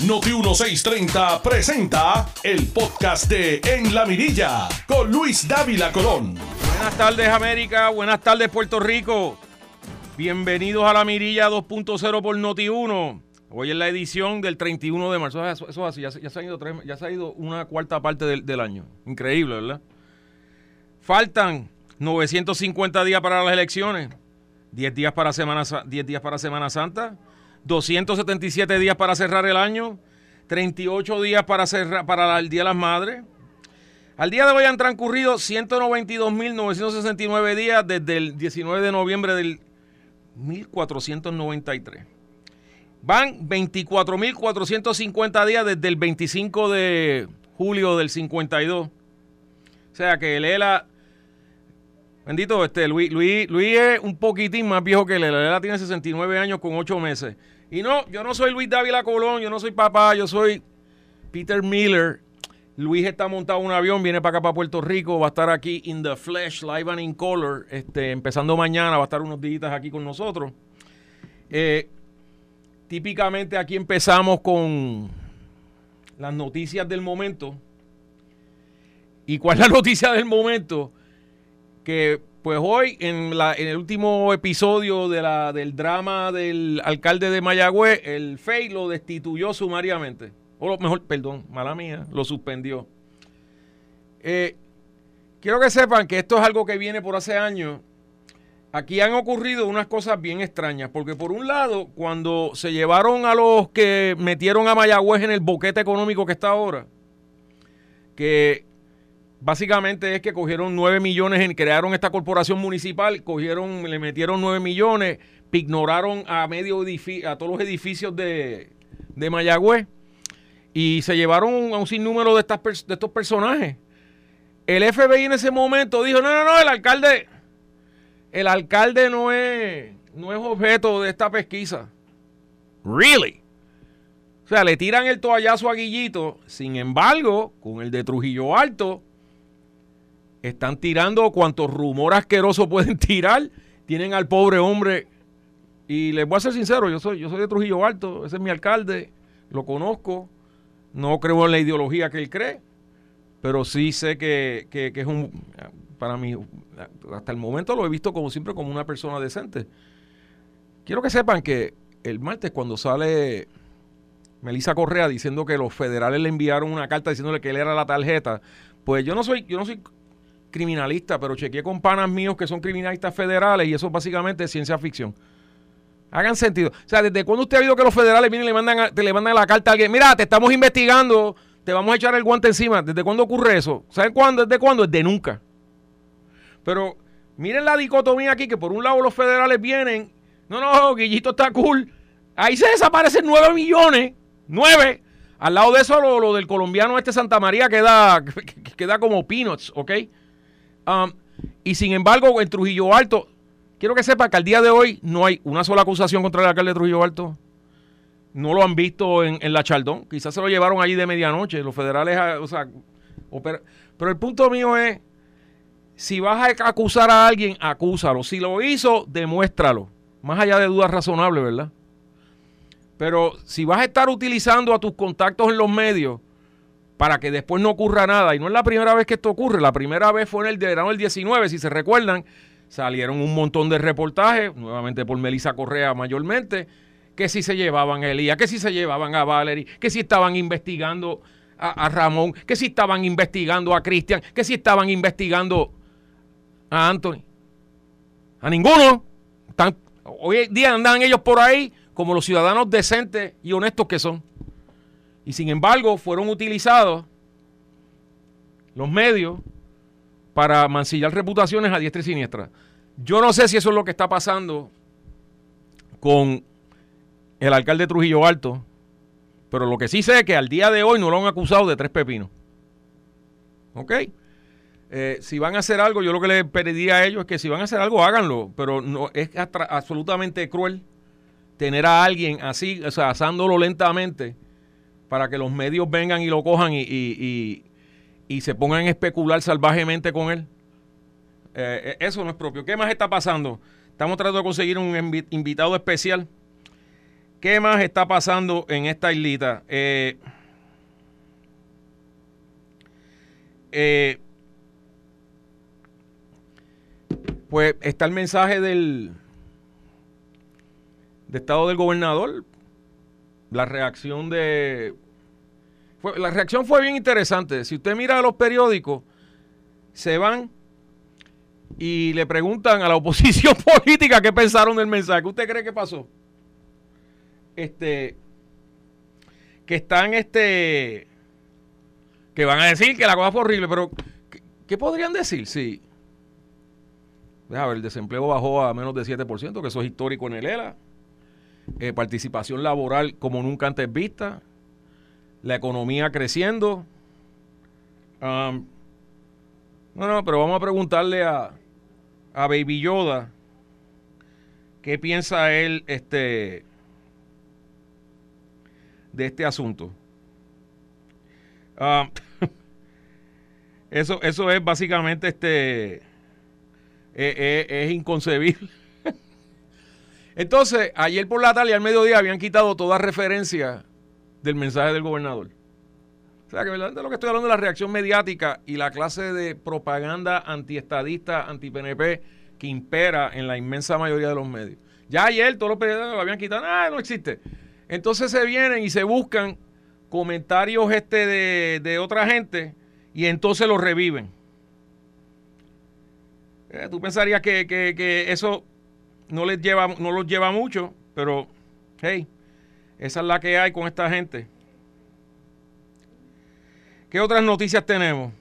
Noti 1630 presenta el podcast de En la Mirilla con Luis Dávila Colón. Buenas tardes América, buenas tardes Puerto Rico. Bienvenidos a la Mirilla 2.0 por Noti 1. Hoy es la edición del 31 de marzo. Eso, eso así, ya, se- ha ido tres- ya se ha ido una cuarta parte del, del año. Increíble, ¿verdad? Faltan 950 días para las elecciones, 10 días para Semana, Sa- 10 días para Semana Santa, 277 días para cerrar el año, 38 días para, cerrar, para el Día de las Madres. Al día de hoy han transcurrido 192.969 días desde el 19 de noviembre del 1493. Van 24.450 días desde el 25 de julio del 52. O sea que Lela, bendito este, Luis, Luis, Luis es un poquitín más viejo que Lela. Lela tiene 69 años con 8 meses. Y no, yo no soy Luis Dávila Colón, yo no soy papá, yo soy Peter Miller. Luis está montado en un avión, viene para acá, para Puerto Rico, va a estar aquí in the flesh, live and in color, este, empezando mañana, va a estar unos días aquí con nosotros. Eh, típicamente aquí empezamos con las noticias del momento. ¿Y cuál es la noticia del momento? Que pues hoy en, la, en el último episodio de la, del drama del alcalde de Mayagüez, el FEI lo destituyó sumariamente. O lo mejor, perdón, mala mía, lo suspendió. Eh, quiero que sepan que esto es algo que viene por hace años. Aquí han ocurrido unas cosas bien extrañas, porque por un lado, cuando se llevaron a los que metieron a Mayagüez en el boquete económico que está ahora, que básicamente es que cogieron 9 millones, en, crearon esta corporación municipal, cogieron, le metieron 9 millones, ignoraron a medio a todos los edificios de, de Mayagüez y se llevaron a un sinnúmero de, estas de estos personajes. El FBI en ese momento dijo, no, no, no, el alcalde, el alcalde no es, no es objeto de esta pesquisa. Really? O sea, le tiran el toallazo a Guillito. Sin embargo, con el de Trujillo Alto, están tirando cuantos rumor asqueroso pueden tirar. Tienen al pobre hombre. Y les voy a ser sincero, yo soy, yo soy de Trujillo Alto, ese es mi alcalde, lo conozco. No creo en la ideología que él cree, pero sí sé que, que- es un, para mí, hasta el momento lo he visto como siempre como una persona decente. Quiero que sepan que el martes cuando sale Melissa Correa diciendo que los federales le enviaron una carta diciéndole que él era la tarjeta, pues yo no soy, yo no soy criminalista, pero chequeé con panas míos que son criminalistas federales y eso básicamente es ciencia ficción. Hagan sentido. O sea, ¿desde cuándo usted ha oído que los federales vienen y le mandan, a- le mandan la carta a alguien? Mira, te estamos investigando, te vamos a echar el guante encima. ¿Desde cuándo ocurre eso? ¿Saben cuándo? ¿Desde cuándo? Desde nunca. Pero miren la dicotomía aquí, que por un lado los federales vienen, no, no, Guillito está cool. Ahí se desaparecen 9 millones, 9. Al lado de eso, lo, lo del colombiano este Santa María queda, queda como peanuts, ¿ok? Um, y sin embargo, en Trujillo Alto, quiero que sepa que al día de hoy no hay una sola acusación contra el alcalde de Trujillo Alto. No lo han visto en, la Chaldón. Quizás se lo llevaron allí de medianoche. Los federales, ah, o sea, pero el punto mío es, si vas a acusar a alguien, acúsalo. Si lo hizo, demuéstralo. Más allá de dudas razonables, ¿verdad? Pero si vas a estar utilizando a tus contactos en los medios para que después no ocurra nada, y no es la primera vez que esto ocurre, la primera vez fue en el verano del 19, si se recuerdan, salieron un montón de reportajes, nuevamente por Melissa Correa mayormente, que si se llevaban a Elías, que si se llevaban a Valerie, que si estaban investigando a, Ramón, que si estaban investigando a Cristian, que si estaban investigando a Anthony. A ninguno. Hoy día andan ellos por ahí como los ciudadanos decentes y honestos que son. Y sin embargo, fueron utilizados los medios para mancillar reputaciones a diestra y siniestra. Yo no sé si eso es lo que está pasando con el alcalde de Trujillo Alto, pero lo que sí sé es que al día de hoy no lo han acusado de tres pepinos. ¿Ok? Eh, si van a hacer algo, yo lo que les pediría a ellos es que si van a hacer algo, háganlo, pero no es absolutamente cruel tener a alguien así, o sea, asándolo lentamente para que los medios vengan y lo cojan y, y- y- se pongan a especular salvajemente con él. Eh, eh, eso no es propio. ¿Qué más está pasando? Estamos tratando de conseguir un invi- invitado especial ¿Qué más está pasando en esta islita? Eh, pues está el mensaje del de estado del gobernador. La reacción de la reacción fue bien interesante. Si usted mira los periódicos, se van y le preguntan a la oposición política qué pensaron del mensaje. ¿Qué usted cree que pasó? Este, que están, este, que van a decir que la cosa fue horrible, pero ¿qué, podrían decir? Sí. Deja ver, el desempleo bajó a menos de 7%, que eso es histórico en el ELA. Eh, participación laboral como nunca antes vista. La economía creciendo. Um, no, no, pero vamos a preguntarle a, a Baby Yoda qué piensa él este, de este asunto. Ah, eso, eso es básicamente este. Eh, eh, es inconcebible. Entonces, ayer por la tarde y al mediodía habían quitado toda referencia del mensaje del gobernador. O sea, que verdaderamente lo que estoy hablando de la reacción mediática y la clase de propaganda antiestadista, anti-PNP que impera en la inmensa mayoría de los medios. Ya ayer todos los periodistas lo habían quitado, ah, no existe. Entonces se vienen y se buscan comentarios este de, otra gente y entonces los reviven. Eh, tú pensarías que, eso no les lleva, no los lleva mucho, pero hey, esa es la que hay con esta gente. ¿Qué otras noticias tenemos?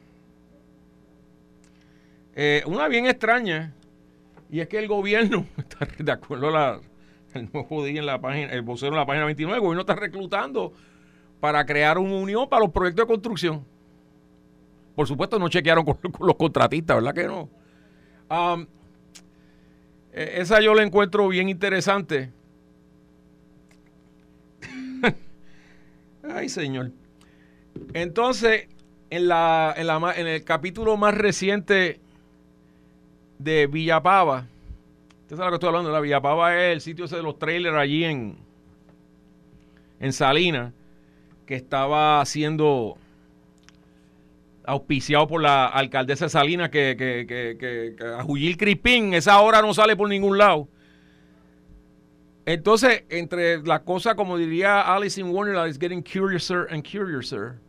Eh, una bien extraña, y es que el gobierno, de acuerdo la, el nuevo día en la página, el vocero en la página 29, el gobierno está reclutando para crear una unión para los proyectos de construcción. Por supuesto, no chequearon con, los contratistas, ¿verdad que no? E, esa yo la encuentro bien interesante. Ay, señor. Entonces, en, la, en, la, en el capítulo más reciente de Villapava, usted sabe lo que estoy hablando, la Villapava es el sitio ese de los trailers allí en, en Salinas, que estaba siendo auspiciado por la alcaldesa de Salinas, que, que, que, que, a Juyil Crispín, esa hora no sale por ningún lado. Entonces, entre las cosas, como diría Alice in Wonderland, is getting curiouser and curiouser.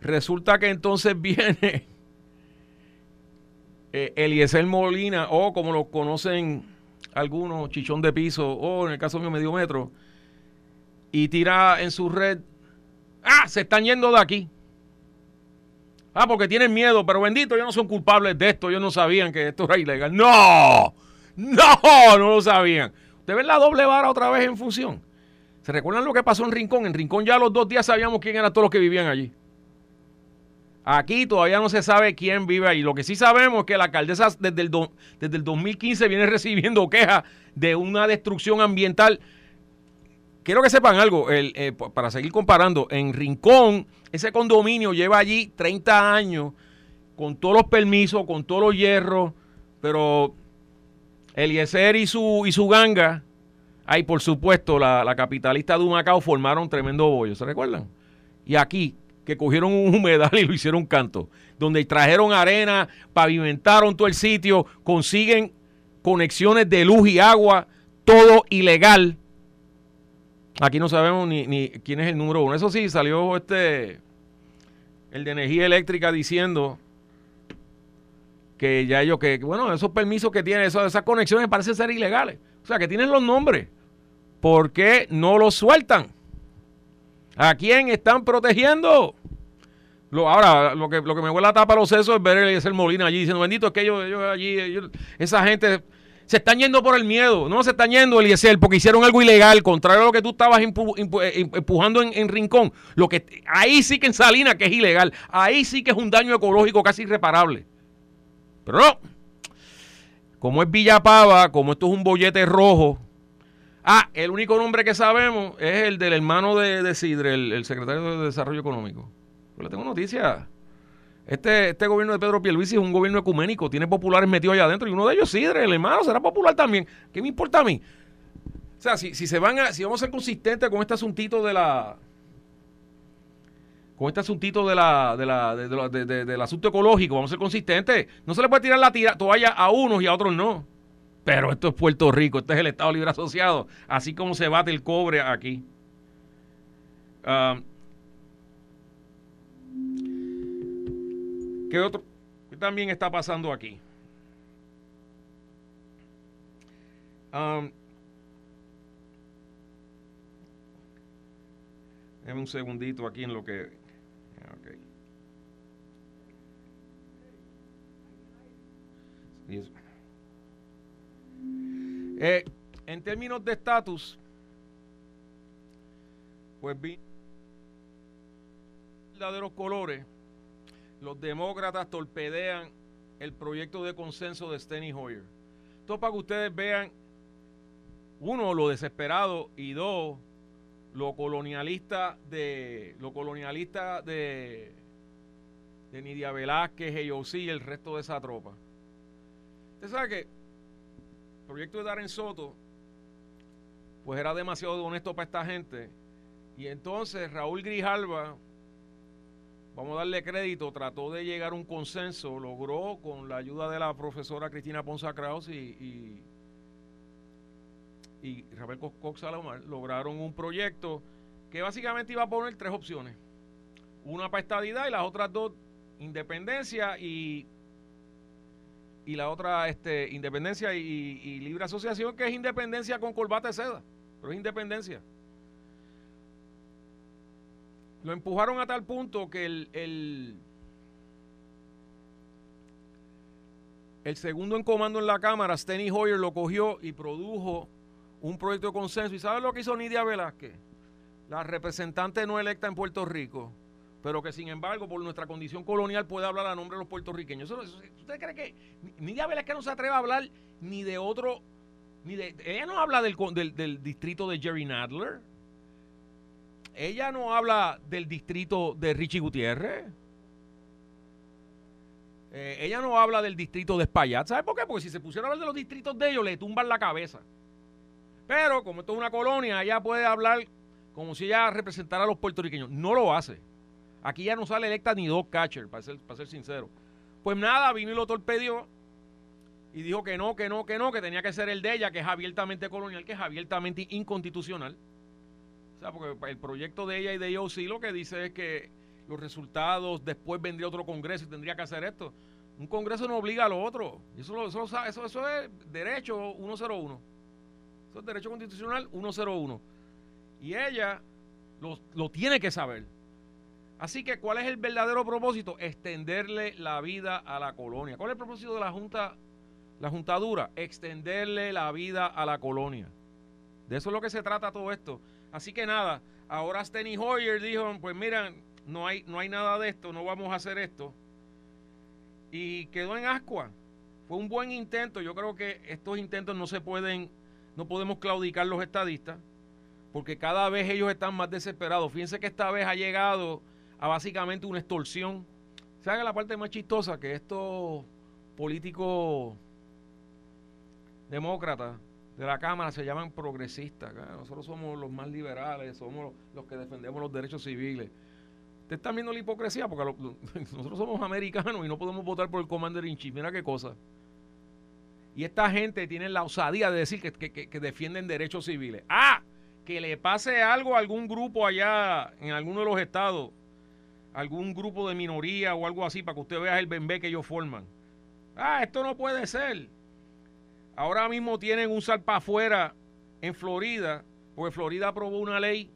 Resulta que entonces viene eh, Eliezer Molina, o como lo conocen algunos, chichón de piso, o en el caso mío, medio metro, y tira en su red, ah, se están yendo de aquí. Ah, porque tienen miedo, pero bendito, ellos no son culpables de esto, ellos no sabían que esto era ilegal. No, no, no lo sabían. ¿Usted ven la doble vara otra vez en función? ¿Se recuerdan lo que pasó en Rincón? En Rincón ya los dos días sabíamos quién eran todos los que vivían allí. Aquí todavía no se sabe quién vive ahí. Lo que sí sabemos es que la alcaldesa desde el, desde el 2015 viene recibiendo quejas de una destrucción ambiental. Quiero que sepan algo, eh, para seguir comparando, en Rincón, ese condominio lleva allí 30 años con todos los permisos, con todos los hierros, pero Eliezer y su, y su ganga, ahí por supuesto la, capitalista de Humacao formaron tremendo bollo, ¿se recuerdan? Y aquí, que cogieron un humedal y lo hicieron canto, donde trajeron arena, pavimentaron todo el sitio, consiguen conexiones de luz y agua, todo ilegal. Aquí no sabemos ni, ni quién es el número uno. Eso sí, salió este, el de energía eléctrica diciendo que ya ellos, que bueno, esos permisos que tienen, esas, conexiones parecen ser ilegales. O sea, que tienen los nombres. ¿Por qué no los sueltan? ¿A quién están protegiendo? Lo, ahora, lo que, lo que me huele la tapa a los sesos es ver a ese Molina allí diciendo, bendito, es que ellos, ellos allí, esa gente se están yendo por el miedo. No se están yendo, Eliezer, porque hicieron algo ilegal, contrario a lo que tú estabas eh, empujando en, en, Rincón. Lo que, ahí sí que en Salinas, que es ilegal. Ahí sí que es un daño ecológico casi irreparable. Pero no. Como es Villapava, como esto es un bollete rojo. Ah, el único nombre que sabemos es el del hermano de, Sidre, el, secretario de Desarrollo Económico. Yo le tengo noticias. Este, este gobierno de Pedro Pierluisi es un gobierno ecuménico, tiene populares metidos allá adentro y uno de ellos, Sidre, el hermano, será popular también. ¿Qué me importa a mí? sea, si, se van a, si vamos a ser consistentes con este asuntito de la, con este asuntito de la, de la, de, del asunto ecológico, vamos a ser consistentes. No se le puede tirar la tira, toalla a unos y a otros no. Pero esto es Puerto Rico, este es el Estado Libre Asociado, así como se bate el cobre aquí. Ah, ¿Qué otro? ¿Qué también está pasando aquí? Um, un segundito aquí en lo que. Eh, en términos de estatus, pues vi verdaderos colores los demócratas torpedean el proyecto de consenso de Steny Hoyer. Esto para que ustedes vean, uno, lo desesperado y dos, lo colonialista de lo colonialista de, de Nidia Velázquez, y el resto de esa tropa. Usted sabe que el proyecto de Darren Soto pues era demasiado honesto para esta gente y entonces Raúl Grijalva vamos a darle crédito, trató de llegar a un consenso, logró con la ayuda de la profesora Cristina Ponza Kraus y, y, y Rafael Cox Salomar, lograron un proyecto que básicamente iba a poner tres opciones. Una para estadidad y las otras dos, independencia y, y la otra, este, independencia y, libre asociación, que es independencia con corbata de seda, pero es independencia. Lo empujaron a tal punto que el, el, segundo en comando en la Cámara, Steny Hoyer, lo cogió y produjo un proyecto de consenso. ¿Y sabes lo que hizo Nidia Velázquez? La representante no electa en Puerto Rico, pero que sin embargo, por nuestra condición colonial, puede hablar a nombre de los puertorriqueños. ¿Usted cree que Nidia Velázquez no se atreve a hablar ni de otro, ni de... Ella no habla del, del, del distrito de Jerry Nadler ella no habla del distrito de Richie Gutiérrez. Eh, ella no habla del distrito de Espaillat. ¿Sabe por qué? Porque si se pusiera a hablar de los distritos de ellos, le tumban la cabeza. Pero como esto es una colonia, ella puede hablar como si ella representara a los puertorriqueños. No lo hace. Aquí ya no sale electa ni dos catcher, para ser, para ser sincero. Pues nada, vino y lo torpedió y dijo que no, que no, que no, que tenía que ser el de ella, que es abiertamente colonial, que es abiertamente inconstitucional porque el proyecto de ella y de ellos sí lo que dice es que los resultados, después vendría otro congreso y tendría que hacer esto. Un congreso no obliga a lo otro. Eso, eso, eso, eso es derecho 101. Eso es derecho constitucional 101. Y ella lo, lo tiene que saber. Así que, ¿cuál es el verdadero propósito? Extenderle la vida a la colonia. ¿Cuál es el propósito de la Junta, la Juntadura? Extenderle la vida a la colonia. De eso es lo que se trata todo esto. Así que nada, ahora Steny Hoyer dijo, pues mira, no hay, no hay nada de esto, no vamos a hacer esto. Y quedó en ascua. Fue un buen intento. Yo creo que estos intentos no se pueden, no podemos claudicar los estadistas, porque cada vez ellos están más desesperados. Fíjense que esta vez ha llegado a básicamente una extorsión. ¿Saben la parte más chistosa? Que estos políticos demócratas de la Cámara se llaman progresistas. Nosotros somos los más liberales, somos los que defendemos los derechos civiles. Ustedes están viendo la hipocresía porque nosotros somos americanos y no podemos votar por el Commander in Chief. Mira qué cosa. Y esta gente tiene la osadía de decir que, que, defienden derechos civiles. Ah, que le pase algo a algún grupo allá en alguno de los estados, algún grupo de minoría o algo así, para que usted vea el bembé que ellos forman. Ah, esto no puede ser. Ahora mismo tienen un salpa afuera en Florida, porque Florida aprobó una ley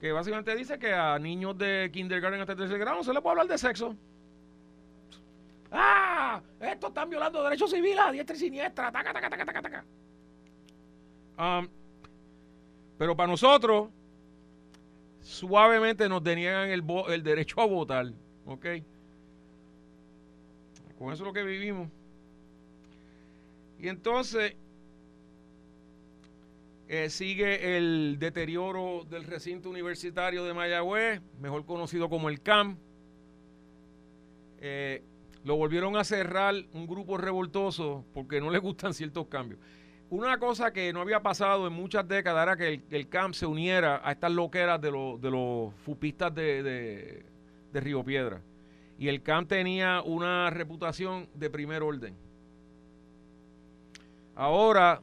que básicamente dice que a niños de kindergarten hasta tercer grado se les puede hablar de sexo. ¡Ah! Estos están violando derechos civiles a diestra y siniestra. Taca, taca, taca, taca, taca. Um, pero para nosotros, suavemente nos deniegan el, el derecho a votar. ¿Ok? Con eso es lo que vivimos. Y entonces eh, sigue el deterioro del recinto universitario de Mayagüez, mejor conocido como el CAM. Eh, lo volvieron a cerrar un grupo revoltoso porque no le gustan ciertos cambios. Una cosa que no había pasado en muchas décadas era que el, camp se uniera a estas loqueras de, los fupistas de, de, de Río Piedra. Y el camp tenía una reputación de primer orden. Ahora,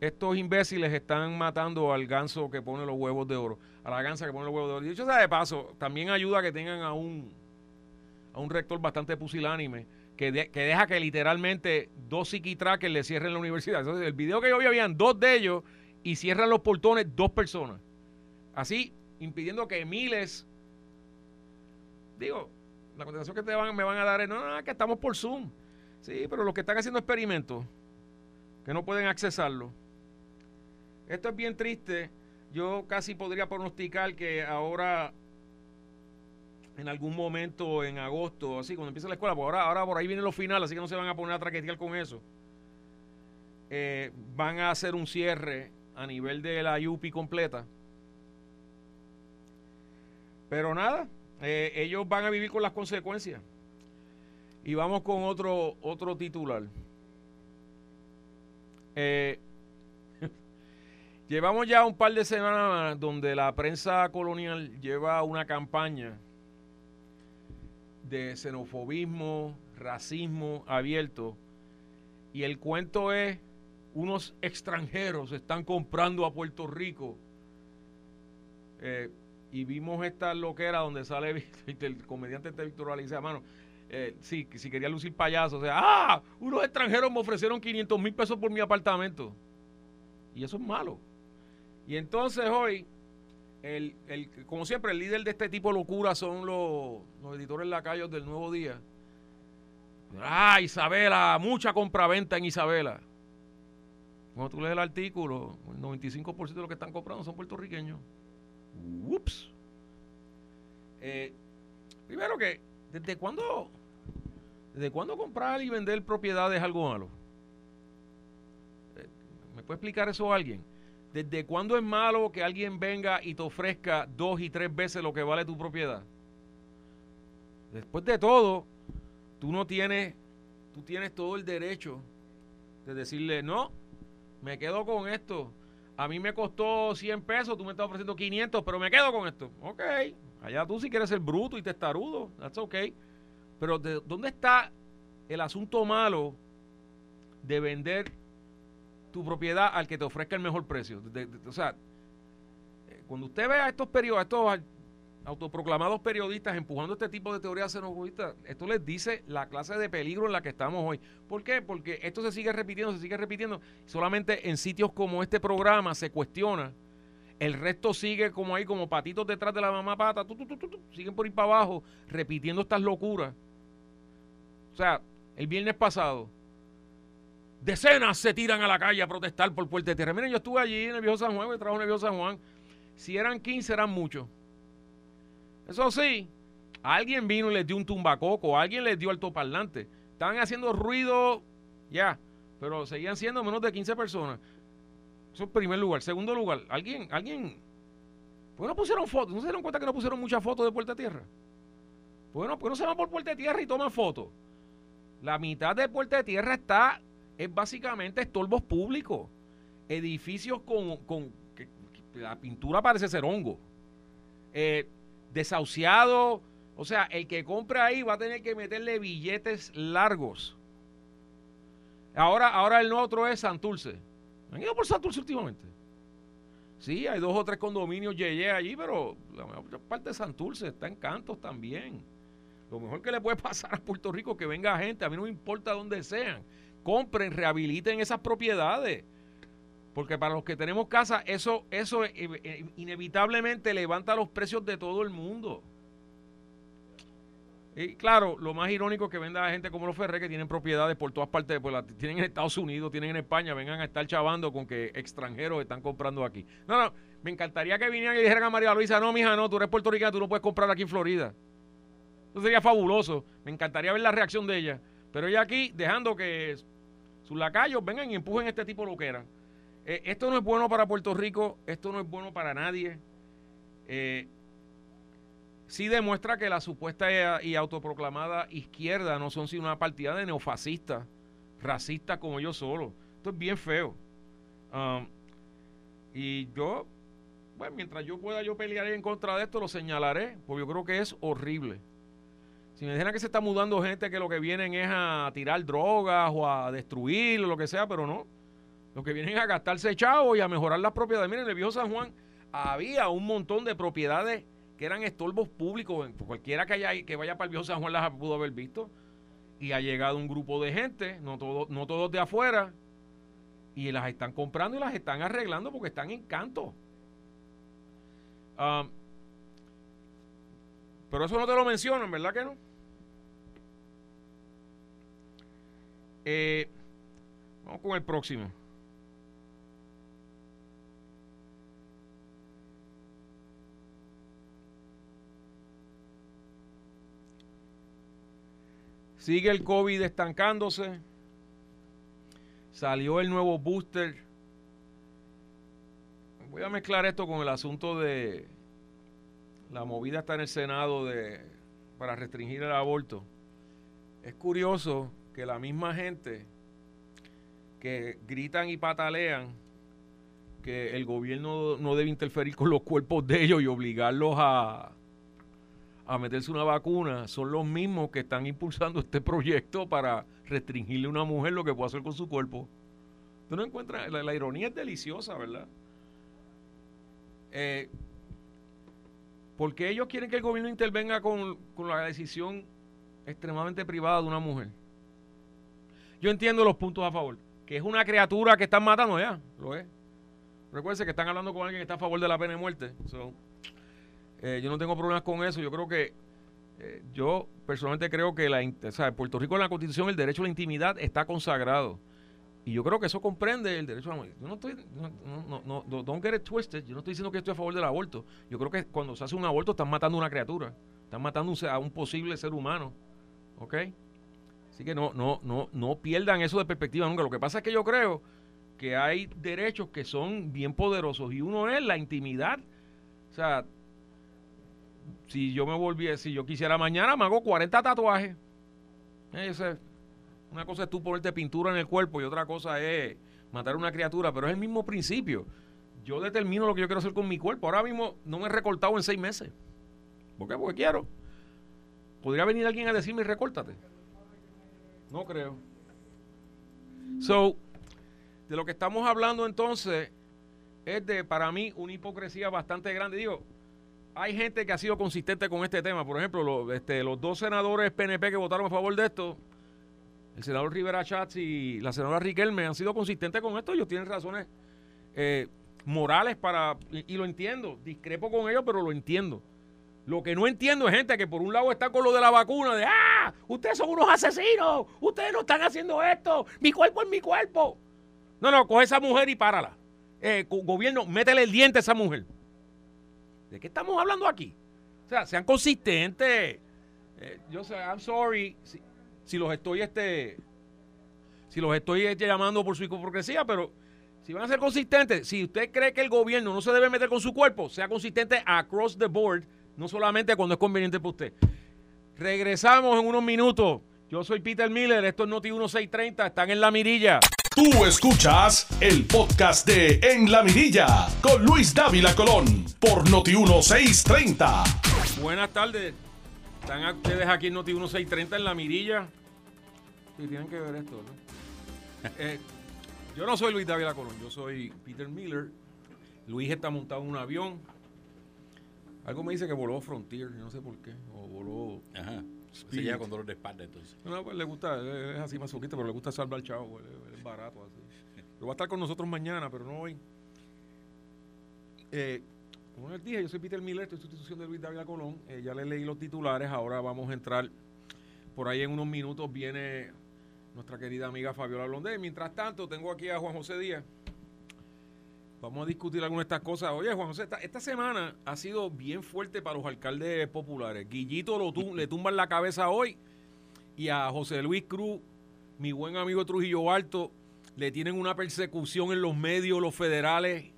estos imbéciles están matando al ganso que pone los huevos de oro, a la gansa que pone los huevos de oro. Y dicho sea de paso, también ayuda a que tengan a un, a un rector bastante pusilánime que, deja que literalmente dos psiquitraques le cierren la universidad. Entonces, el video que yo vi habían dos de ellos y cierran los portones dos personas. Así, impidiendo que miles, digo, la contestación que te van, me van a dar es, no, no, que estamos por Zoom. Sí, pero los que están haciendo experimentos, que no pueden accesarlo. Esto es bien triste. Yo casi podría pronosticar que ahora en algún momento en agosto, así, cuando empieza la escuela, pues ahora, ahora por ahí vienen los finales, así que no se van a poner a traquetear con eso. Eh, van a hacer un cierre a nivel de la UPI completa. Pero nada, eh, ellos van a vivir con las consecuencias. Y vamos con otro, otro titular. Eh, llevamos ya un par de semanas donde la prensa colonial lleva una campaña de xenofobismo, racismo abierto. Y el cuento es, unos extranjeros están comprando a Puerto Rico. Eh, y vimos esta loquera donde sale el comediante este Víctor dice, mano, eh, si quería lucir payaso, o sea, ¡ah! Unos extranjeros me ofrecieron 500 mil pesos por mi apartamento. Y eso es malo. Y entonces hoy el, el, como siempre, el líder de este tipo de locura son los, los editores lacayos del Nuevo Día. Ah, Isabela, mucha compraventa en Isabela. Cuando tú lees el artículo, el 95% de los que están comprando son puertorriqueños. Ups. Eh, primero que, ¿desde cuándo, ¿desde cuándo comprar y vender propiedades es algo malo? Eh, ¿Me puede explicar eso a alguien? ¿Desde cuándo es malo que alguien venga y te ofrezca dos y tres veces lo que vale tu propiedad? Después de todo, tú no tienes, tú tienes todo el derecho de decirle, no, me quedo con esto. A mí me costó 100 pesos, tú me estás ofreciendo 500, pero me quedo con esto. Ok, allá tú si quieres ser bruto y testarudo, that's ok. Pero de, ¿dónde está el asunto malo de vender tu propiedad al que te ofrezca el mejor precio. o sea, eh, cuando usted ve a estos periodistas, estos autoproclamados periodistas empujando este tipo de teorías xenofobistas, esto les dice la clase de peligro en la que estamos hoy. ¿Por qué? Porque esto se sigue repitiendo, se sigue repitiendo. Solamente en sitios como este programa se cuestiona. El resto sigue como ahí, como patitos detrás de la mamá pata, siguen por ir para abajo, repitiendo estas locuras. O sea, el viernes pasado, Decenas se tiran a la calle a protestar por Puerto de Tierra. Miren, yo estuve allí en el Viejo San Juan, me trajo en el Viejo San Juan. Si eran 15, eran muchos. Eso sí, alguien vino y les dio un tumbacoco, alguien les dio altoparlante. Estaban haciendo ruido, ya, pero seguían siendo menos de 15 personas. Eso en primer lugar. Segundo lugar, alguien, alguien. ¿Por qué no pusieron fotos? ¿No se dieron cuenta que no pusieron muchas fotos de Puerta Tierra? ¿Por qué no, no se van por Puerta Tierra y toman fotos? La mitad de Puerta de Tierra está es básicamente estorbos públicos, edificios con, con que, la pintura parece ser hongo, eh, desahuciado, o sea, el que compra ahí va a tener que meterle billetes largos. Ahora, ahora el otro es Santurce. ¿Han ido por Santurce últimamente? Sí, hay dos o tres condominios Yeye allí, pero la mayor parte de Santurce está en cantos también. Lo mejor que le puede pasar a Puerto Rico es que venga gente, a mí no me importa dónde sean, compren, rehabiliten esas propiedades. Porque para los que tenemos casa, eso, eso eh, eh, inevitablemente levanta los precios de todo el mundo. Y claro, lo más irónico es que venda a gente como los Ferrer que tienen propiedades por todas partes, pues tienen en Estados Unidos, tienen en España, vengan a estar chavando con que extranjeros están comprando aquí. No, no, me encantaría que vinieran y dijeran a María Luisa, no, mija, no, tú eres puertorriqueña, tú no puedes comprar aquí en Florida. Eso sería fabuloso. Me encantaría ver la reacción de ella. Pero ella aquí, dejando que sus lacayos vengan y empujen este tipo de loquera. Eh, esto no es bueno para Puerto Rico, esto no es bueno para nadie. Eh, sí demuestra que la supuesta y autoproclamada izquierda no son sino una partida de neofascistas, racistas como yo solo. Esto es bien feo. Um, y yo, bueno, mientras yo pueda, yo pelearé en contra de esto, lo señalaré, porque yo creo que es horrible. Si me dijeran que se está mudando gente que lo que vienen es a tirar drogas o a destruir o lo que sea, pero no. Lo que vienen es a gastarse chavo y a mejorar las propiedades. Miren, en el viejo San Juan había un montón de propiedades que eran estorbos públicos. Cualquiera que, haya, que vaya para el viejo San Juan las pudo haber visto. Y ha llegado un grupo de gente, no, todo, no todos de afuera, y las están comprando y las están arreglando porque están en canto. Um, pero eso no te lo mencionan, ¿verdad que no? Eh, vamos con el próximo. Sigue el COVID estancándose. Salió el nuevo booster. Voy a mezclar esto con el asunto de la movida está en el Senado de, para restringir el aborto. Es curioso que la misma gente que gritan y patalean que el gobierno no debe interferir con los cuerpos de ellos y obligarlos a, a meterse una vacuna son los mismos que están impulsando este proyecto para restringirle a una mujer lo que puede hacer con su cuerpo. No encuentras, la, ironía es deliciosa, ¿verdad? Eh, porque ellos quieren que el gobierno intervenga con, con la decisión extremadamente privada de una mujer. Yo entiendo los puntos a favor. Que es una criatura que están matando ya, lo es. Recuerden que están hablando con alguien que está a favor de la pena de muerte. Eh, yo no tengo problemas con eso. Yo creo que, eh, yo personalmente creo que la, en Puerto Rico en la Constitución el derecho a la intimidad está consagrado. Y yo creo que eso comprende el derecho a la Yo no estoy, no, no, no, don't get it twisted. Yo no estoy diciendo que estoy a favor del aborto. Yo creo que cuando se hace un aborto están matando a una criatura. Están matando a un posible ser humano. ¿Ok? Así que no, no, no, no pierdan eso de perspectiva nunca. Lo que pasa es que yo creo que hay derechos que son bien poderosos y uno es la intimidad. O sea, si yo me volviera, si yo quisiera mañana, me hago 40 tatuajes. Una cosa es tú ponerte pintura en el cuerpo y otra cosa es matar a una criatura, pero es el mismo principio. Yo determino lo que yo quiero hacer con mi cuerpo. Ahora mismo no me he recortado en seis meses. ¿Por qué? Porque quiero. Podría venir alguien a decirme, recórtate. No creo. So, de lo que estamos hablando entonces es de, para mí, una hipocresía bastante grande. Digo, hay gente que ha sido consistente con este tema. Por ejemplo, este, los dos senadores PNP que votaron a favor de esto, el senador Rivera Schatz y la senadora Riquelme, han sido consistentes con esto. Ellos tienen razones eh, morales para, y, lo entiendo, discrepo con ellos, pero lo entiendo. Lo que no entiendo es gente que por un lado está con lo de la vacuna, de, ah, ustedes son unos asesinos, ustedes no están haciendo esto, mi cuerpo es mi cuerpo. No, no, coge esa mujer y párala. Eh, gobierno, métele el diente a esa mujer. ¿De qué estamos hablando aquí? O sea, sean consistentes. Eh, yo sé, I'm sorry los estoy este si los estoy este, llamando por su hipocresía, pero si van a ser consistentes, si usted cree que el gobierno no se debe meter con su cuerpo, sea consistente across the board, no solamente cuando es conveniente para usted. Regresamos en unos minutos. Yo soy Peter Miller, esto es Noti 1630, están en la mirilla. Tú escuchas el podcast de En la Mirilla con Luis Dávila Colón por Noti 1630. Buenas tardes. Están ustedes aquí en Noti 1630 en la Mirilla. Sí, tienen que ver esto, ¿no? Eh, yo no soy Luis Dávila Colón, yo soy Peter Miller. Luis está montado en un avión. Algo me dice que voló Frontier, no sé por qué. O voló. Ajá. Se lleva con dolor de espalda entonces. No, pues le gusta, es así más suquito, pero le gusta salvar al chavo, es barato así. Pero va a estar con nosotros mañana, pero no hoy. Eh, como les dije, yo soy Peter Miller, estoy en sustitución de Luis David Colón. Eh, ya le leí los titulares, ahora vamos a entrar. Por ahí en unos minutos viene nuestra querida amiga Fabiola Blondé. Mientras tanto, tengo aquí a Juan José Díaz. Vamos a discutir algunas de estas cosas. Oye, Juan José, esta, semana ha sido bien fuerte para los alcaldes populares. Guillito lo le tumban la cabeza hoy y a José Luis Cruz, mi buen amigo Trujillo Alto, le tienen una persecución en los medios, los federales,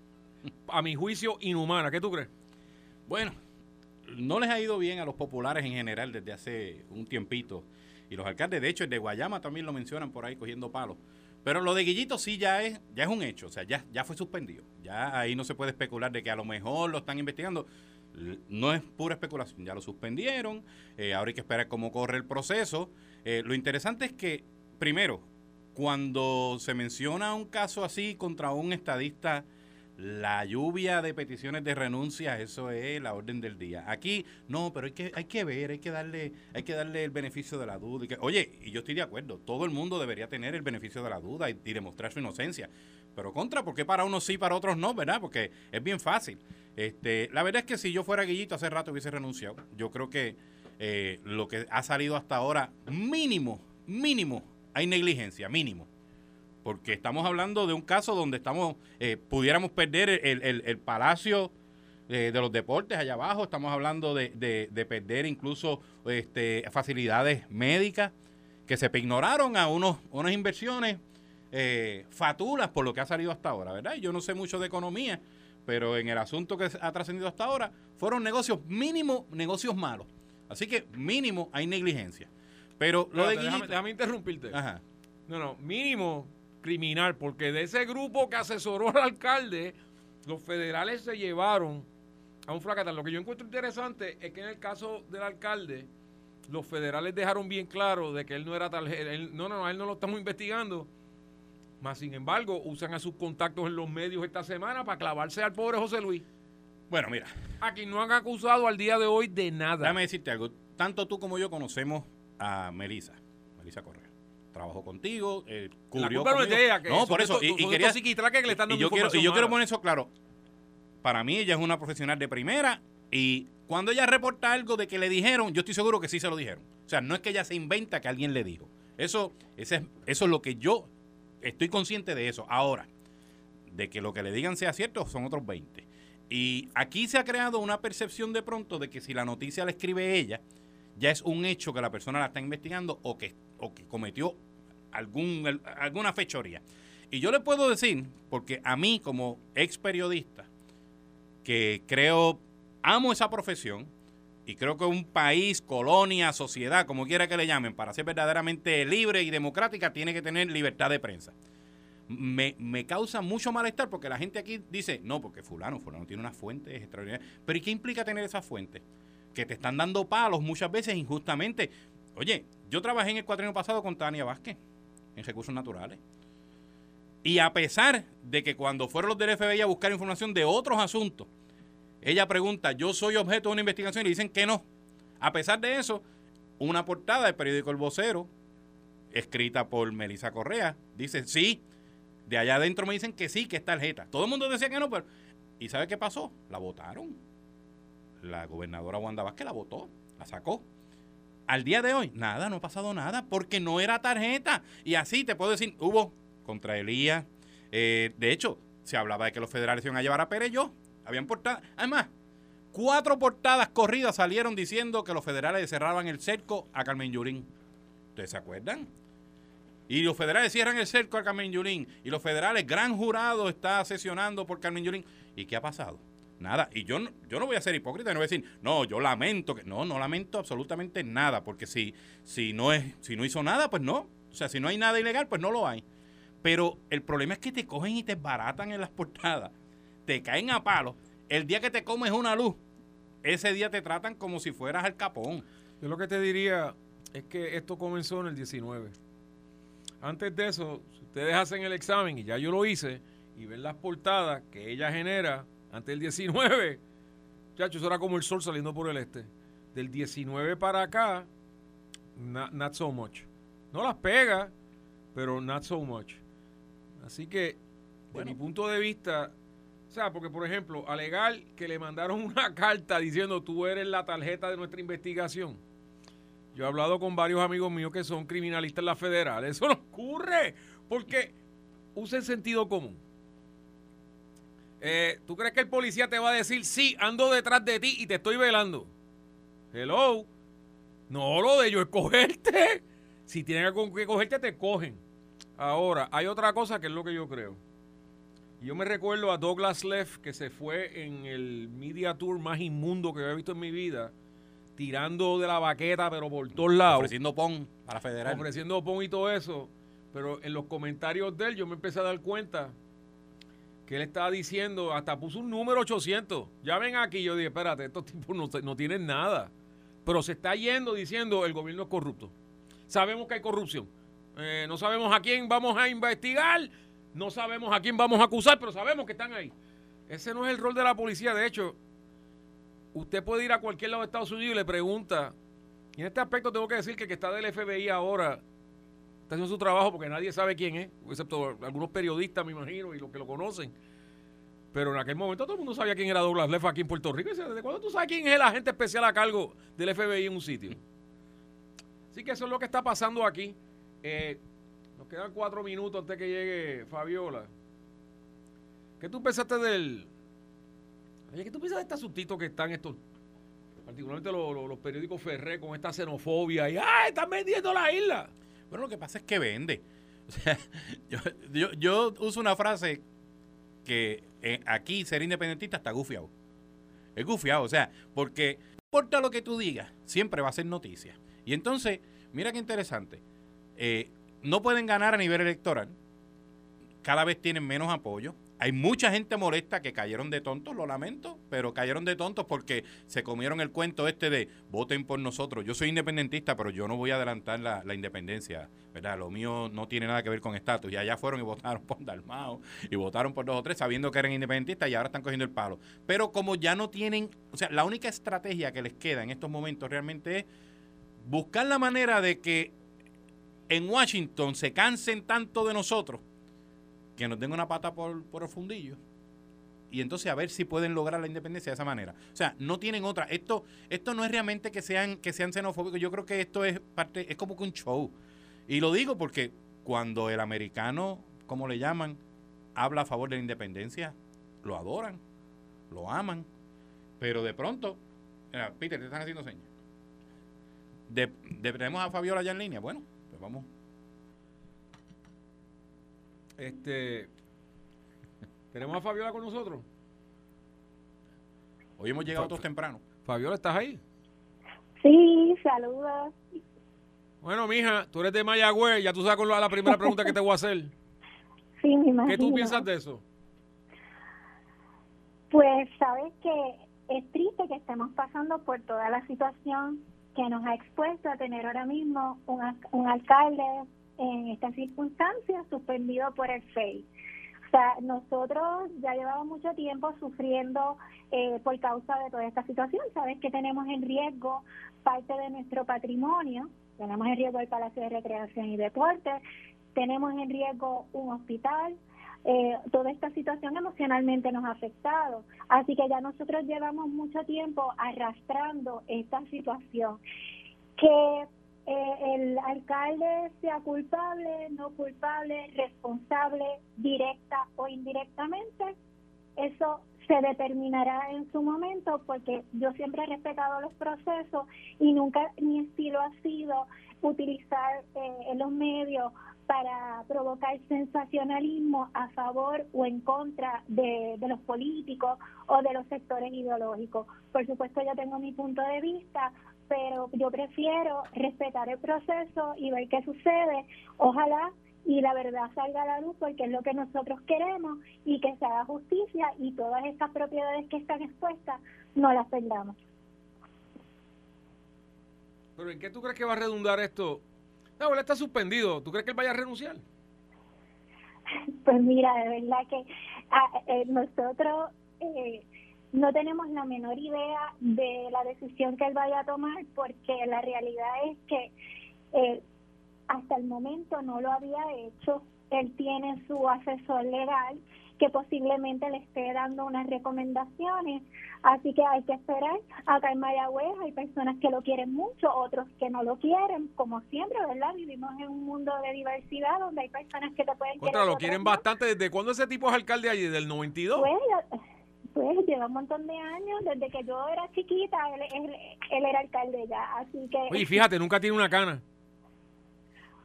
a mi juicio, inhumana. ¿Qué tú crees? Bueno, no les ha ido bien a los populares en general desde hace un tiempito. Y los alcaldes, de hecho, el de Guayama también lo mencionan por ahí cogiendo palos Pero lo de Guillito sí ya es, ya es un hecho, o sea, ya, ya fue suspendido. Ya ahí no se puede especular de que a lo mejor lo están investigando. No es pura especulación, ya lo suspendieron, eh, ahora hay que esperar cómo corre el proceso. Eh, lo interesante es que, primero, cuando se menciona un caso así contra un estadista, la lluvia de peticiones de renuncia, eso es la orden del día. Aquí, no, pero hay que, hay que ver, hay que darle, hay que darle el beneficio de la duda. y que- oye, y yo estoy de acuerdo, todo el mundo debería tener el beneficio de la duda y, y demostrar su inocencia. Pero contra, ¿por qué para unos sí, para otros no, verdad? Porque es bien fácil. Este, la verdad es que si yo fuera Guillito hace rato hubiese renunciado. Yo creo que eh, lo que ha salido hasta ahora, mínimo, mínimo, hay negligencia, mínimo porque estamos hablando de un caso donde estamos eh, pudiéramos perder el, el- el palacio eh, de los deportes allá abajo, estamos hablando de, de- de perder incluso este, facilidades médicas que se ignoraron a unos, unas inversiones eh, fatulas por lo que ha salido hasta ahora, ¿verdad? Yo no sé mucho de economía, pero en el asunto que ha trascendido hasta ahora fueron negocios mínimo, negocios malos. Así que mínimo hay negligencia. Pero lo de déjame, Guillito- déjame interrumpirte. Ajá. No, no, mínimo criminal, porque de ese grupo que asesoró al alcalde, los federales se llevaron a un fracatán. Lo que yo encuentro interesante es que en el caso del alcalde, los federales dejaron bien claro de que él no era tal. él- no, no, no, a él no lo estamos investigando. Más sin embargo, usan a sus contactos en los medios esta semana para clavarse al pobre José Luis. Bueno, mira, A quien no han acusado al día de hoy de nada. Déjame decirte algo. Tanto tú como yo conocemos a Melisa, Melisa Correa. Trabajó contigo, eh, la cubrió culpa no es conmigo. de ella, que no, por eso. Y, y quería, que le están y dando yo quiero, y yo quiero poner eso claro. Para mí ella es una profesional de primera y cuando ella reporta algo de que le dijeron, yo estoy seguro que sí se lo dijeron. O sea, no es que ella se inventa que alguien le dijo. Eso, ese es, eso es lo que yo estoy consciente de eso. Ahora, de que lo que le digan sea cierto son otros 20. Y aquí se ha creado una percepción de pronto de que si la noticia la escribe ella, ya es un hecho que la persona la está investigando o que, o que cometió algún, alguna fechoría. Y yo le puedo decir, porque a mí como ex periodista, que creo, amo esa profesión, y creo que un país, colonia, sociedad, como quiera que le llamen, para ser verdaderamente libre y democrática, tiene que tener libertad de prensa. Me, me causa mucho malestar porque la gente aquí dice, no, porque fulano, fulano tiene unas fuentes extraordinarias. Pero ¿y qué implica tener esas fuentes? Que te están dando palos muchas veces injustamente. Oye, yo trabajé en el cuatrienio pasado con Tania Vázquez, en recursos naturales. Y a pesar de que cuando fueron los del FBI a buscar información de otros asuntos, ella pregunta, yo soy objeto de una investigación y le dicen que no. A pesar de eso, una portada del periódico El Vocero, escrita por Melissa Correa, dice, sí, de allá adentro me dicen que sí, que es tarjeta. Todo el mundo decía que no, pero... ¿Y sabe qué pasó? La votaron. La gobernadora Wanda Vázquez la votó, la sacó. Al día de hoy, nada, no ha pasado nada, porque no era tarjeta. Y así te puedo decir, hubo contra Elías. eh, de hecho, se hablaba de que los federales iban a llevar a Pereyó. Habían portadas. Además, cuatro portadas corridas salieron diciendo que los federales cerraban el cerco a Carmen Yurín. ¿Ustedes se acuerdan? Y los federales cierran el cerco a Carmen Yulín. Y los federales, gran jurado está sesionando por Carmen Yulín. ¿Y qué ha pasado? Nada. Y yo no, yo no voy a ser hipócrita y no voy a decir, no, yo lamento que. No, no lamento absolutamente nada. Porque si, si, no es, si no hizo nada, pues no. O sea, si no hay nada ilegal, pues no lo hay. Pero el problema es que te cogen y te baratan en las portadas. Te caen a palos. El día que te comes una luz, ese día te tratan como si fueras al capón. Yo lo que te diría es que esto comenzó en el 19. Antes de eso, si ustedes hacen el examen, y ya yo lo hice, y ven las portadas que ella genera antes del 19, chacho, eso era como el sol saliendo por el este. Del 19 para acá, not, so much. No las pega, pero not so much. Así que, de mi punto de vista, o sea, porque por ejemplo, alegar que le mandaron una carta diciendo tú eres la tarjeta de nuestra investigación. Yo he hablado con varios amigos míos que son criminalistas en la federal. Eso no ocurre porque usen sentido común. Eh, ¿Tú crees que el policía te va a decir, sí, ando detrás de ti y te estoy velando? Hello. No, lo de yo es cogerte. Si tienen con que cogerte, te cogen. Ahora, hay otra cosa que es lo que yo creo. Yo me recuerdo a Douglas Leff que se fue en el media tour más inmundo que yo he visto en mi vida, tirando de la baqueta, pero por todos lados, Ofreciendo pon para federal. ofreciendo pon y todo eso. Pero en los comentarios de él yo me empecé a dar cuenta que él estaba diciendo, hasta puso un número 800. Ya ven aquí, yo dije, espérate, estos tipos no, no tienen nada. Pero se está yendo diciendo el gobierno es corrupto. Sabemos que hay corrupción. Eh, no sabemos a quién vamos a investigar, no sabemos a quién vamos a acusar, pero sabemos que están ahí. Ese no es el rol de la policía. De hecho, usted puede ir a cualquier lado de Estados Unidos y le pregunta. Y en este aspecto tengo que decir que el que está del FBI ahora está haciendo su trabajo porque nadie sabe quién es, excepto algunos periodistas, me imagino, y los que lo conocen. Pero en aquel momento todo el mundo sabía quién era Douglas Leff aquí en Puerto Rico. ¿Desde cuándo tú sabes quién es el agente especial a cargo del FBI en un sitio? Así que eso es lo que está pasando aquí. Eh, nos quedan cuatro minutos antes que llegue Fabiola. ¿Qué tú pensaste del... Oye, ¿qué tú piensas de este asuntito que están estos particularmente los, periódicos Ferré con esta xenofobia y ¡ay, están vendiendo la isla! Bueno, lo que pasa es que vende. O sea, yo, uso una frase que eh, aquí ser independentista está gufiado. Es gufiado, o sea, porque no importa lo que tú digas, siempre va a ser noticia. Y entonces, mira qué interesante. Eh, no pueden ganar a nivel electoral. Cada vez tienen menos apoyo. Hay mucha gente molesta que cayeron de tontos, lo lamento, pero cayeron de tontos porque se comieron el cuento este de voten por nosotros. Yo soy independentista, pero yo no voy a adelantar la, independencia, ¿verdad? Lo mío no tiene nada que ver con estatus. Y allá fueron y votaron por Dalmao y votaron por dos o tres sabiendo que eran independentistas y ahora están cogiendo el palo. Pero como ya no tienen, o sea, la única estrategia que les queda en estos momentos realmente es buscar la manera de que en Washington se cansen tanto de nosotros que nos den una pata por, por el fundillo y entonces a ver si pueden lograr la independencia de esa manera. O sea, no tienen otra. Esto, esto no es realmente que sean, que sean xenofóbicos. Yo creo que esto es parte, es como que un show. Y lo digo porque cuando el americano, como le llaman, habla a favor de la independencia, lo adoran, lo aman. Pero de pronto, Peter, te están haciendo señas. De, tenemos a Fabiola ya en línea. Bueno, pues vamos este, ¿Tenemos a Fabiola con nosotros? Hoy hemos llegado todos temprano. Fabiola, ¿estás ahí? Sí, saludos. Bueno, mija, tú eres de Mayagüez, ya tú sabes con la primera pregunta que te voy a hacer. Sí, me imagino. ¿Qué tú piensas de eso? Pues sabes que es triste que estemos pasando por toda la situación que nos ha expuesto a tener ahora mismo un, un alcalde en estas circunstancias suspendido por el FEI. O sea, nosotros ya llevamos mucho tiempo sufriendo eh, por causa de toda esta situación. Sabes que tenemos en riesgo parte de nuestro patrimonio, tenemos en riesgo el Palacio de Recreación y Deporte, tenemos en riesgo un hospital. Eh, toda esta situación emocionalmente nos ha afectado. Así que ya nosotros llevamos mucho tiempo arrastrando esta situación. Que eh, el alcalde sea culpable, no culpable, responsable, directa o indirectamente, eso se determinará en su momento porque yo siempre he respetado los procesos y nunca mi estilo ha sido utilizar eh, los medios para provocar sensacionalismo a favor o en contra de, de, los políticos o de los sectores ideológicos. Por supuesto, yo tengo mi punto de vista, pero yo prefiero respetar el proceso y ver qué sucede. Ojalá y la verdad salga a la luz porque es lo que nosotros queremos y que se haga justicia y todas estas propiedades que están expuestas no las perdamos. ¿Pero en qué tú crees que va a redundar esto? No, él está suspendido. ¿Tú crees que él vaya a renunciar? Pues mira, de verdad que ah, eh, nosotros eh, no tenemos la menor idea de la decisión que él vaya a tomar porque la realidad es que eh, hasta el momento no lo había hecho. Él tiene su asesor legal que posiblemente le esté dando unas recomendaciones. Así que hay que esperar. Acá en Mayagüez hay personas que lo quieren mucho, otros que no lo quieren, como siempre, ¿verdad? Vivimos en un mundo de diversidad donde hay personas que te pueden Contra, lo quieren bastante. ¿Desde cuándo ese tipo es alcalde allí? ¿Del 92? Pues, pues lleva un montón de años, desde que yo era chiquita, él, era alcalde ya, así que... Oye, fíjate, nunca tiene una cana.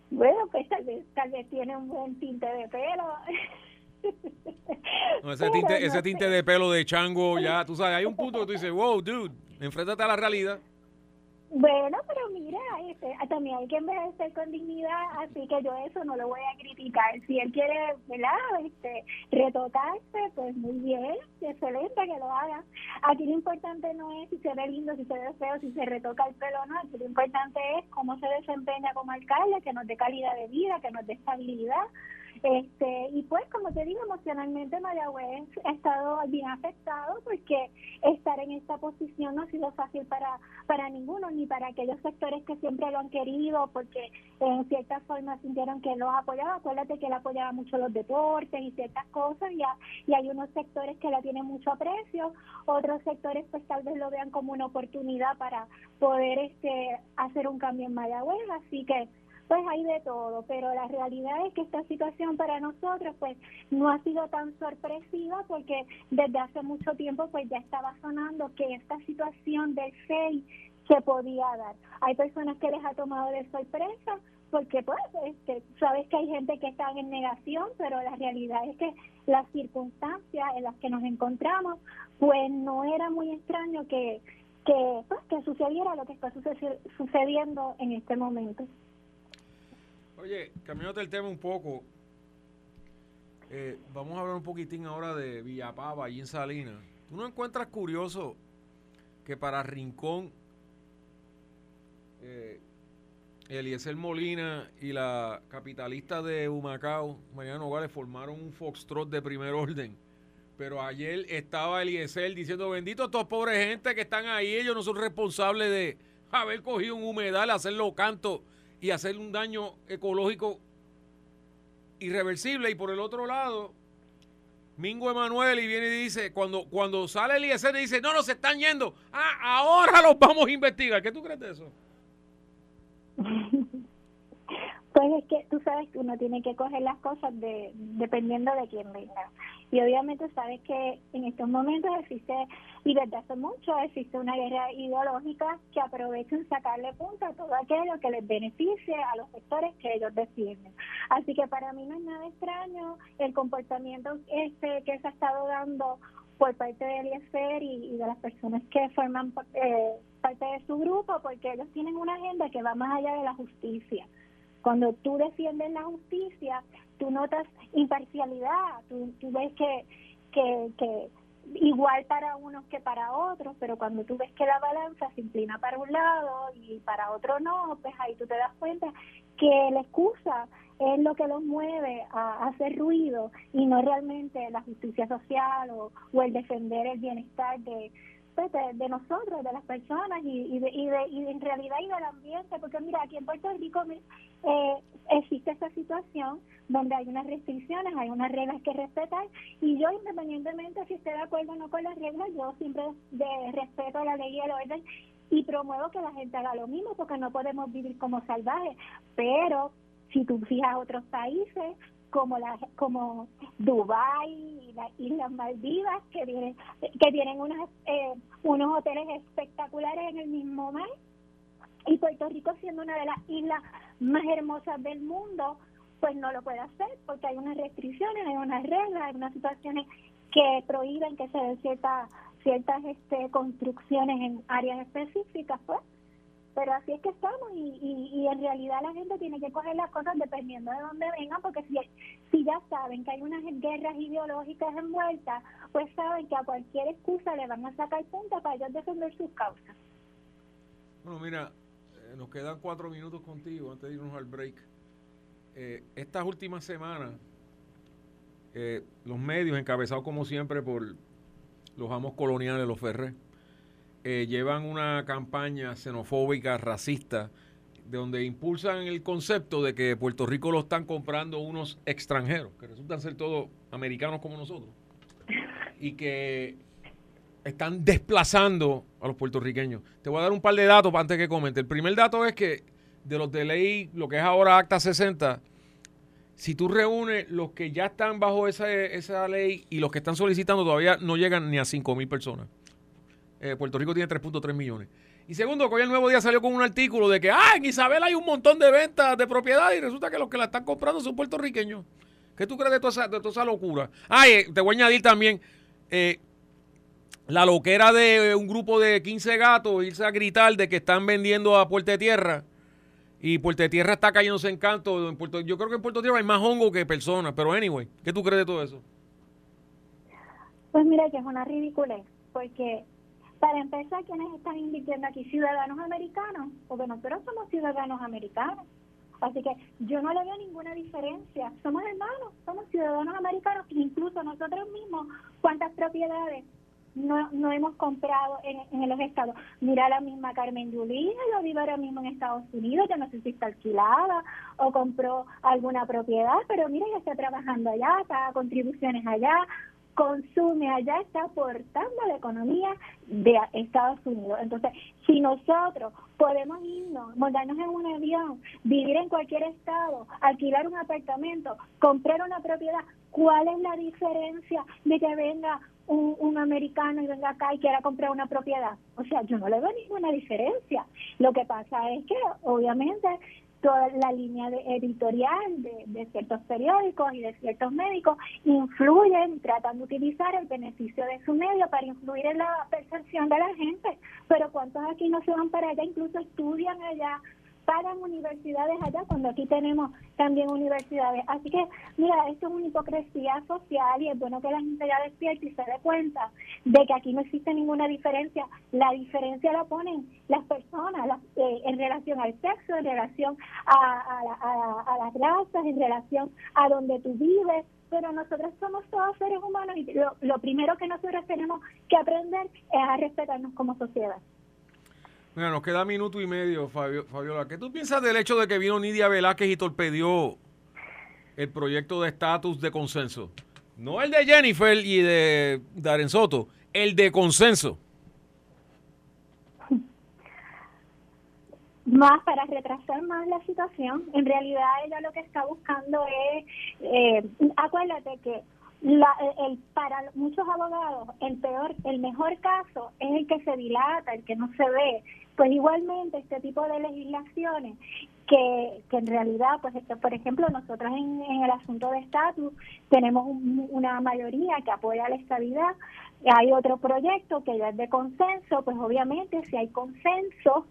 Bueno, pues tal vez, tal vez tiene un buen tinte de pelo. ese tinte, ese tinte de pelo de chango, ya, tú sabes, hay un punto que tú dices, wow, dude, enfréntate a la realidad. Bueno, pero mira, este, también hay que envejecer con dignidad, así que yo eso no lo voy a criticar. Si él quiere, ¿verdad? Este, retocarse, pues muy bien, excelente que lo haga. Aquí lo importante no es si se ve lindo, si se ve feo, si se retoca el pelo o no. Aquí lo importante es cómo se desempeña como alcalde, que nos dé calidad de vida, que nos dé estabilidad este, y pues, como te digo, emocionalmente Mayagüez ha estado bien afectado porque estar en esta posición no ha sido fácil para, para ninguno, ni para aquellos sectores que siempre lo han querido, porque en cierta forma sintieron que los apoyaba. Acuérdate que él apoyaba mucho los deportes y ciertas cosas, y, y hay unos sectores que la tienen mucho aprecio, otros sectores pues tal vez lo vean como una oportunidad para poder este hacer un cambio en Mayagüez, así que pues hay de todo, pero la realidad es que esta situación para nosotros pues no ha sido tan sorpresiva porque desde hace mucho tiempo pues ya estaba sonando que esta situación del 6 se podía dar. Hay personas que les ha tomado de sorpresa porque pues este, sabes que hay gente que está en negación, pero la realidad es que las circunstancias en las que nos encontramos pues no era muy extraño que que, pues, que sucediera lo que está sucediendo en este momento. Oye, cambiándote el tema un poco, eh, vamos a hablar un poquitín ahora de Villapava, allí en Salinas. ¿Tú no encuentras curioso que para Rincón, eh, Eliezer Molina y la capitalista de Humacao, Mariana Nogales, formaron un foxtrot de primer orden? Pero ayer estaba Eliezer diciendo, bendito a todos pobres gente que están ahí, ellos no son responsables de haber cogido un humedal, hacerlo canto y hacer un daño ecológico irreversible. Y por el otro lado, Mingo Emanuel y viene y dice, cuando, cuando sale el ISN dice, no, no, se están yendo. Ah, ahora los vamos a investigar. ¿Qué tú crees de eso? Pues es que tú sabes que uno tiene que coger las cosas de, dependiendo de quién venga. Y obviamente sabes que en estos momentos existe, y desde hace mucho, existe una guerra ideológica que aprovechan sacarle punta a todo aquello que les beneficie a los sectores que ellos defienden. Así que para mí no es nada extraño el comportamiento este que se ha estado dando por parte del IESFER y, de las personas que forman eh, parte de su grupo, porque ellos tienen una agenda que va más allá de la justicia. Cuando tú defiendes la justicia, tú notas imparcialidad, tú, ves que, que, igual para unos que para otros, pero cuando tú ves que la balanza se inclina para un lado y para otro no, pues ahí tú te das cuenta que la excusa es lo que los mueve a, hacer ruido y no realmente la justicia social o, o el defender el bienestar de, de, nosotros, de las personas y, y, de, y, de, y en realidad y del ambiente, porque mira, aquí en Puerto Rico eh, existe esta situación donde hay unas restricciones, hay unas reglas que respetar y yo independientemente si esté de acuerdo o no con las reglas, yo siempre de respeto la ley y el orden y promuevo que la gente haga lo mismo porque no podemos vivir como salvajes, pero si tú fijas otros países como la como Dubai y las Islas Maldivas que tienen que tienen unas, eh, unos hoteles espectaculares en el mismo mar. Y Puerto Rico siendo una de las islas más hermosas del mundo pues no lo puede hacer porque hay unas restricciones hay unas reglas hay unas situaciones que prohíben que se den ciertas ciertas este, construcciones en áreas específicas pues pero así es que estamos y, y, en realidad la gente tiene que coger las cosas dependiendo de dónde vengan, porque si, si ya saben que hay unas guerras ideológicas envueltas, pues saben que a cualquier excusa le van a sacar punta para ellos defender sus causas. Bueno, mira, eh, nos quedan cuatro minutos contigo antes de irnos al break. Eh, estas últimas semanas, eh, los medios, encabezados como siempre por los amos coloniales, los Ferré, eh, llevan una campaña xenofóbica, racista, de donde impulsan el concepto de que Puerto Rico lo están comprando unos extranjeros, que resultan ser todos americanos como nosotros, y que están desplazando a los puertorriqueños. Te voy a dar un par de datos antes que comente. El primer dato es que de los de ley, lo que es ahora Acta 60, si tú reúnes los que ya están bajo esa, esa ley y los que están solicitando, todavía no llegan ni a 5 mil personas. Eh, Puerto Rico tiene 3.3 millones. Y segundo, que hoy el nuevo día salió con un artículo de que, ah, en Isabel hay un montón de ventas de propiedad y resulta que los que la están comprando son puertorriqueños. ¿Qué tú crees de toda esa, de toda esa locura? Ah, te voy a añadir también, eh, la loquera de un grupo de 15 gatos irse a gritar de que están vendiendo a Puerto de Tierra y Puerto de Tierra está cayéndose en canto. Yo creo que en Puerto Tierra hay más hongo que personas, pero anyway, ¿qué tú crees de todo eso? Pues mira que es una ridiculez, porque para empezar, ¿quiénes están invirtiendo aquí? Ciudadanos americanos, porque nosotros somos ciudadanos americanos. Así que yo no le veo ninguna diferencia. Somos hermanos, somos ciudadanos americanos, incluso nosotros mismos, ¿cuántas propiedades no, no hemos comprado en, los estados. Mira la misma Carmen Yulín, ella vive ahora mismo en Estados Unidos, yo no sé si está alquilada o compró alguna propiedad, pero mira, ella está trabajando allá, paga contribuciones allá, consume allá, está aportando la economía de Estados Unidos. Entonces, si nosotros podemos irnos, montarnos en un avión, vivir en cualquier estado, alquilar un apartamento, comprar una propiedad, ¿cuál es la diferencia de que venga un, un, americano y venga acá y quiera comprar una propiedad. O sea, yo no le veo ninguna diferencia. Lo que pasa es que, obviamente, toda la línea de editorial de, ciertos periódicos y de ciertos médicos influyen, tratan de utilizar el beneficio de su medio para influir en la percepción de la gente. Pero ¿cuántos aquí no se van para allá? Incluso estudian allá pagan universidades allá cuando aquí tenemos también universidades. Así que, mira, esto es una hipocresía social y es bueno que la gente ya despierte y se dé cuenta de que aquí no existe ninguna diferencia. La diferencia la ponen las personas eh, en relación al sexo, en relación a, las razas, en relación a donde tú vives, pero nosotros somos todos seres humanos y lo, lo primero que nosotros tenemos que aprender es a respetarnos como sociedad. Mira, nos queda minuto y medio, Fabio, Fabiola. ¿Qué tú piensas del hecho de que vino Nidia Velázquez y torpedió el proyecto de estatus de consenso? No el de Jennifer y de Darren Soto, el de consenso. Más para retrasar más la situación. En realidad ella lo que está buscando es, eh, acuérdate que la, el, para muchos abogados el peor, el mejor caso es el que se dilata, el que no se ve. Pues igualmente este tipo de legislaciones que, que en realidad, pues este, por ejemplo, nosotros en, el asunto de estatus tenemos una mayoría que apoya la estabilidad, hay otro proyecto que ya es de consenso, pues obviamente si hay consenso,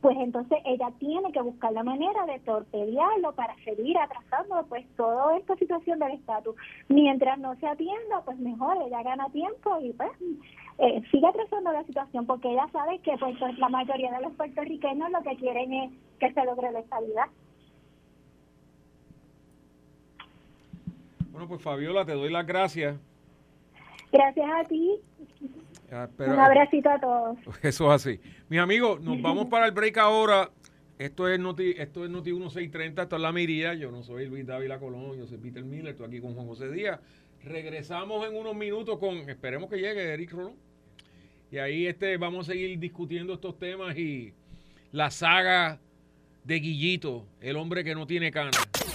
pues entonces ella tiene que buscar la manera de torpedearlo para seguir atrasando pues toda esta situación del estatus. Mientras no se atienda, pues mejor, ella gana tiempo y pues eh, sigue atrasando la situación porque ella sabe que pues, pues, la mayoría de los puertorriqueños lo que quieren es que se logre la estabilidad. Bueno, pues Fabiola, te doy las gracias. Gracias a ti. Un abracito a todos. Eso es así. Mis amigos, nos vamos para el break ahora. Esto es Noti, esto es Noti 1630, esto es La Miría. Yo no soy Luis Dávila Colón, yo soy Peter Miller, estoy aquí con Juan José Díaz. Regresamos en unos minutos con, esperemos que llegue Eric Rolón. Y ahí este, vamos a seguir discutiendo estos temas y la saga de Guillito, el hombre que no tiene cana.